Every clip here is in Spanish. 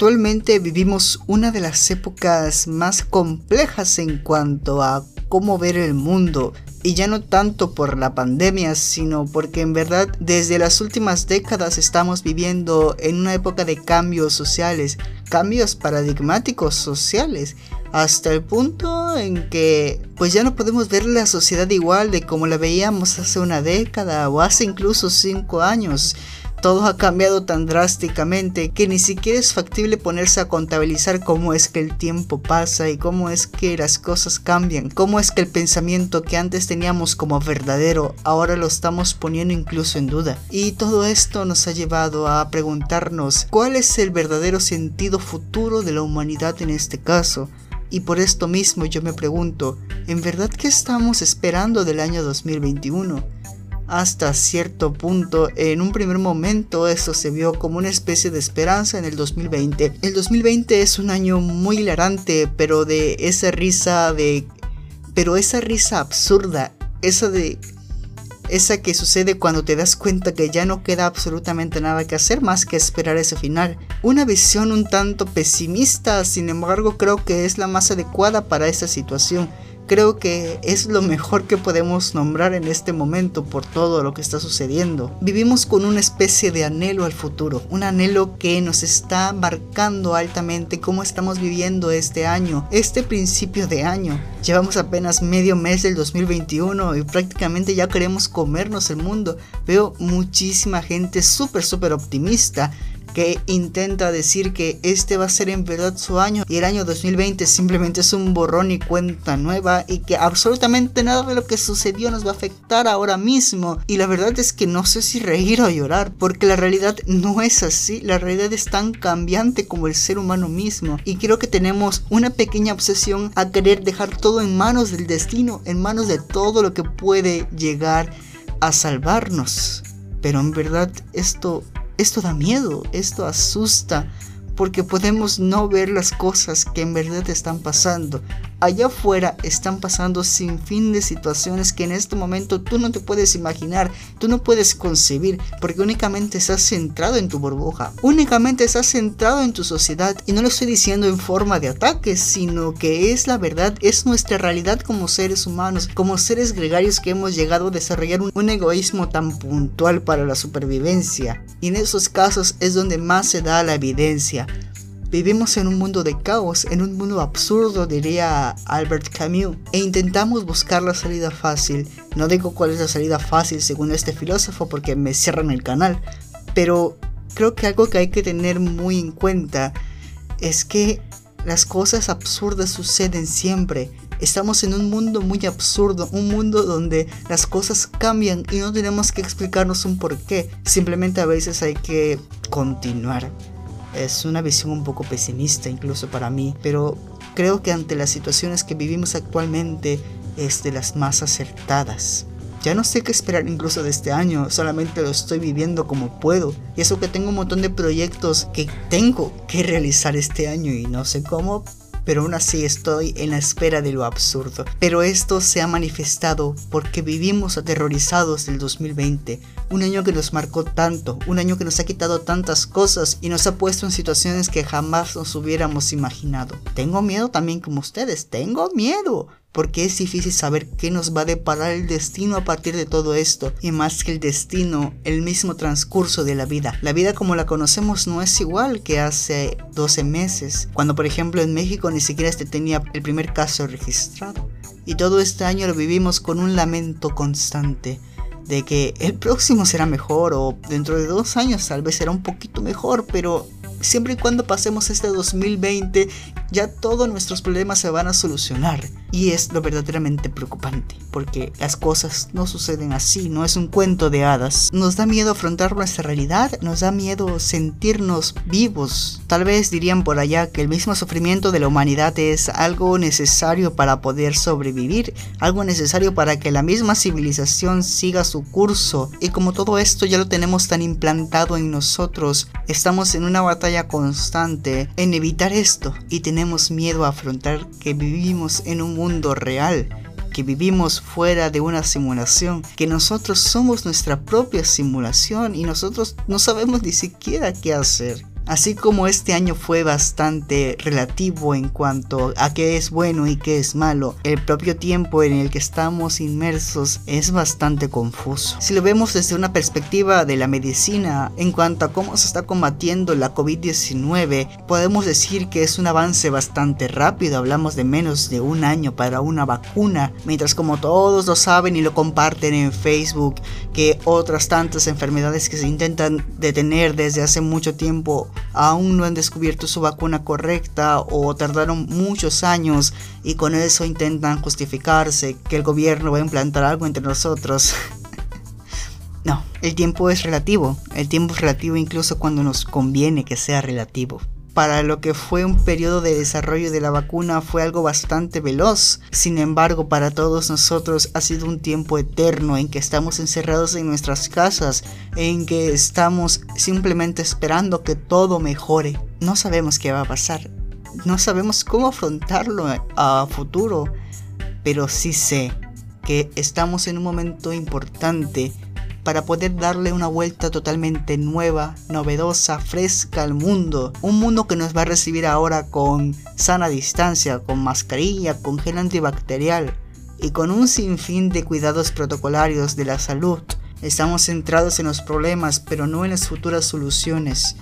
Actualmente vivimos una de las épocas más complejas en cuanto a cómo ver el mundo y ya no tanto por la pandemia, sino porque en verdad desde las últimas décadas estamos viviendo en una época de cambios sociales, cambios paradigmáticos sociales, hasta el punto en que pues ya no podemos ver la sociedad igual de como la veíamos hace una década o hace incluso cinco años. Todo ha cambiado tan drásticamente que ni siquiera es factible ponerse a contabilizar cómo es que el tiempo pasa y cómo es que las cosas cambian, cómo es que el pensamiento que antes teníamos como verdadero ahora lo estamos poniendo incluso en duda. Y todo esto nos ha llevado a preguntarnos cuál es el verdadero sentido futuro de la humanidad en este caso. Y por esto mismo yo me pregunto, ¿en verdad qué estamos esperando del año 2021? Hasta cierto punto. En un primer momento eso se vio como una especie de esperanza en el 2020. El 2020 es un año muy hilarante, pero de esa risa de... Pero esa risa absurda, esa de... Esa que sucede cuando te das cuenta que ya no queda absolutamente nada que hacer más que esperar ese final. Una visión un tanto pesimista, sin embargo creo que es la más adecuada para esta situación creo que es lo mejor que podemos nombrar en este momento por todo lo que está sucediendo. Vivimos con una especie de anhelo al futuro, un anhelo que nos está marcando altamente cómo estamos viviendo este año, este principio de año. Llevamos apenas medio mes del 2021 y prácticamente ya queremos comernos el mundo. Veo muchísima gente súper, súper optimista que intenta decir que este va a ser en verdad su año y el año 2020 simplemente es un borrón y cuenta nueva y que absolutamente nada de lo que sucedió nos va a afectar ahora mismo. Y la verdad es que no sé si reír o llorar porque la realidad no es así, la realidad es tan cambiante como el ser humano mismo. Y creo que tenemos una pequeña obsesión a querer dejar todo en manos del destino, en manos de todo lo que puede llegar a salvarnos. Pero en verdad esto esto da miedo, esto asusta, porque podemos no ver las cosas que en verdad están pasando allá afuera están pasando sin fin de situaciones que en este momento tú no te puedes imaginar, tú no puedes concebir, porque únicamente estás centrado en tu burbuja, únicamente estás centrado en tu sociedad, y no lo estoy diciendo en forma de ataque, sino que es la verdad, es nuestra realidad como seres humanos, como seres gregarios que hemos llegado a desarrollar un, un egoísmo tan puntual para la supervivencia, y en esos casos es donde más se da la evidencia. Vivimos en un mundo de caos, en un mundo absurdo, diría Albert Camus, e intentamos buscar la salida fácil. No digo cuál es la salida fácil según este filósofo porque me cierran el canal, pero creo que algo que hay que tener muy en cuenta es que las cosas absurdas suceden siempre. Estamos en un mundo muy absurdo, un mundo donde las cosas cambian y no tenemos que explicarnos un porqué. Simplemente a veces hay que continuar. Es una visión un poco pesimista incluso para mí, pero creo que ante las situaciones que vivimos actualmente es de las más acertadas. Ya no sé qué esperar incluso de este año, solamente lo estoy viviendo como puedo. Y eso que tengo un montón de proyectos que tengo que realizar este año y no sé cómo, pero aún así estoy en la espera de lo absurdo. Pero esto se ha manifestado porque vivimos aterrorizados del 2020, un año que nos marcó tanto, un año que nos ha quitado tantas cosas y nos ha puesto en situaciones que jamás nos hubiéramos imaginado. Tengo miedo también como ustedes, tengo miedo, porque es difícil saber qué nos va a deparar el destino a partir de todo esto, y más que el destino, el mismo transcurso de la vida. La vida como la conocemos no es igual que hace 12 meses, cuando por ejemplo en México ni siquiera este tenía el primer caso registrado. Y todo este año lo vivimos con un lamento constante de que el próximo será mejor o dentro de dos años tal vez será un poquito mejor, pero siempre y cuando pasemos este 2020 ya todos nuestros problemas se van a solucionar. Y es lo verdaderamente preocupante, porque las cosas no suceden así, no es un cuento de hadas. Nos da miedo afrontar nuestra realidad, nos da miedo sentirnos vivos. Tal vez dirían por allá que el mismo sufrimiento de la humanidad es algo necesario para poder sobrevivir, algo necesario para que la misma civilización siga su curso. Y como todo esto ya lo tenemos tan implantado en nosotros, estamos en una batalla constante en evitar esto y tenemos miedo a afrontar que vivimos en un mundo real, que vivimos fuera de una simulación, que nosotros somos nuestra propia simulación y nosotros no sabemos ni siquiera qué hacer. Así como este año fue bastante relativo en cuanto a qué es bueno y qué es malo, el propio tiempo en el que estamos inmersos es bastante confuso. Si lo vemos desde una perspectiva de la medicina en cuanto a cómo se está combatiendo la COVID-19, podemos decir que es un avance bastante rápido, hablamos de menos de un año para una vacuna, mientras como todos lo saben y lo comparten en Facebook, que otras tantas enfermedades que se intentan detener desde hace mucho tiempo aún no han descubierto su vacuna correcta o tardaron muchos años y con eso intentan justificarse que el gobierno va a implantar algo entre nosotros. no, el tiempo es relativo, el tiempo es relativo incluso cuando nos conviene que sea relativo para lo que fue un periodo de desarrollo de la vacuna fue algo bastante veloz. Sin embargo, para todos nosotros ha sido un tiempo eterno en que estamos encerrados en nuestras casas, en que estamos simplemente esperando que todo mejore. No sabemos qué va a pasar. No sabemos cómo afrontarlo a futuro, pero sí sé que estamos en un momento importante para poder darle una vuelta totalmente nueva, novedosa, fresca al mundo. Un mundo que nos va a recibir ahora con sana distancia, con mascarilla, con gel antibacterial y con un sinfín de cuidados protocolarios de la salud. Estamos centrados en los problemas, pero no en las futuras soluciones.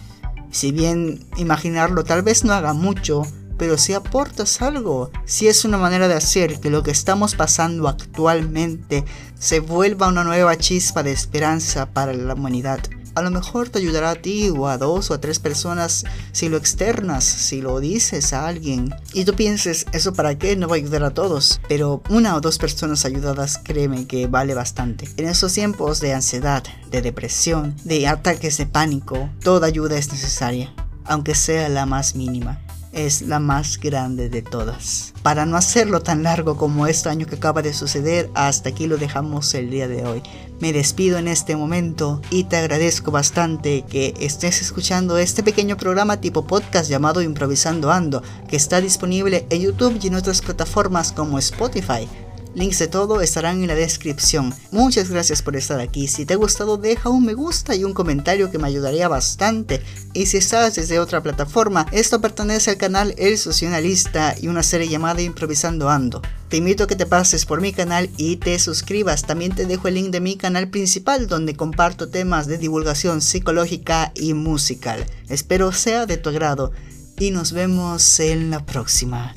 Si bien imaginarlo tal vez no haga mucho, pero si aportas algo, si es una manera de hacer que lo que estamos pasando actualmente se vuelva una nueva chispa de esperanza para la humanidad. A lo mejor te ayudará a ti o a dos o a tres personas si lo externas, si lo dices a alguien. Y tú pienses, ¿eso para qué? No va a ayudar a todos. Pero una o dos personas ayudadas, créeme que vale bastante. En esos tiempos de ansiedad, de depresión, de ataques de pánico, toda ayuda es necesaria, aunque sea la más mínima es la más grande de todas. Para no hacerlo tan largo como este año que acaba de suceder, hasta aquí lo dejamos el día de hoy. Me despido en este momento y te agradezco bastante que estés escuchando este pequeño programa tipo podcast llamado Improvisando Ando, que está disponible en YouTube y en otras plataformas como Spotify. Links de todo estarán en la descripción. Muchas gracias por estar aquí. Si te ha gustado, deja un me gusta y un comentario que me ayudaría bastante. Y si estás desde otra plataforma, esto pertenece al canal El Socialista y una serie llamada Improvisando Ando. Te invito a que te pases por mi canal y te suscribas. También te dejo el link de mi canal principal donde comparto temas de divulgación psicológica y musical. Espero sea de tu agrado y nos vemos en la próxima.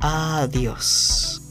Adiós.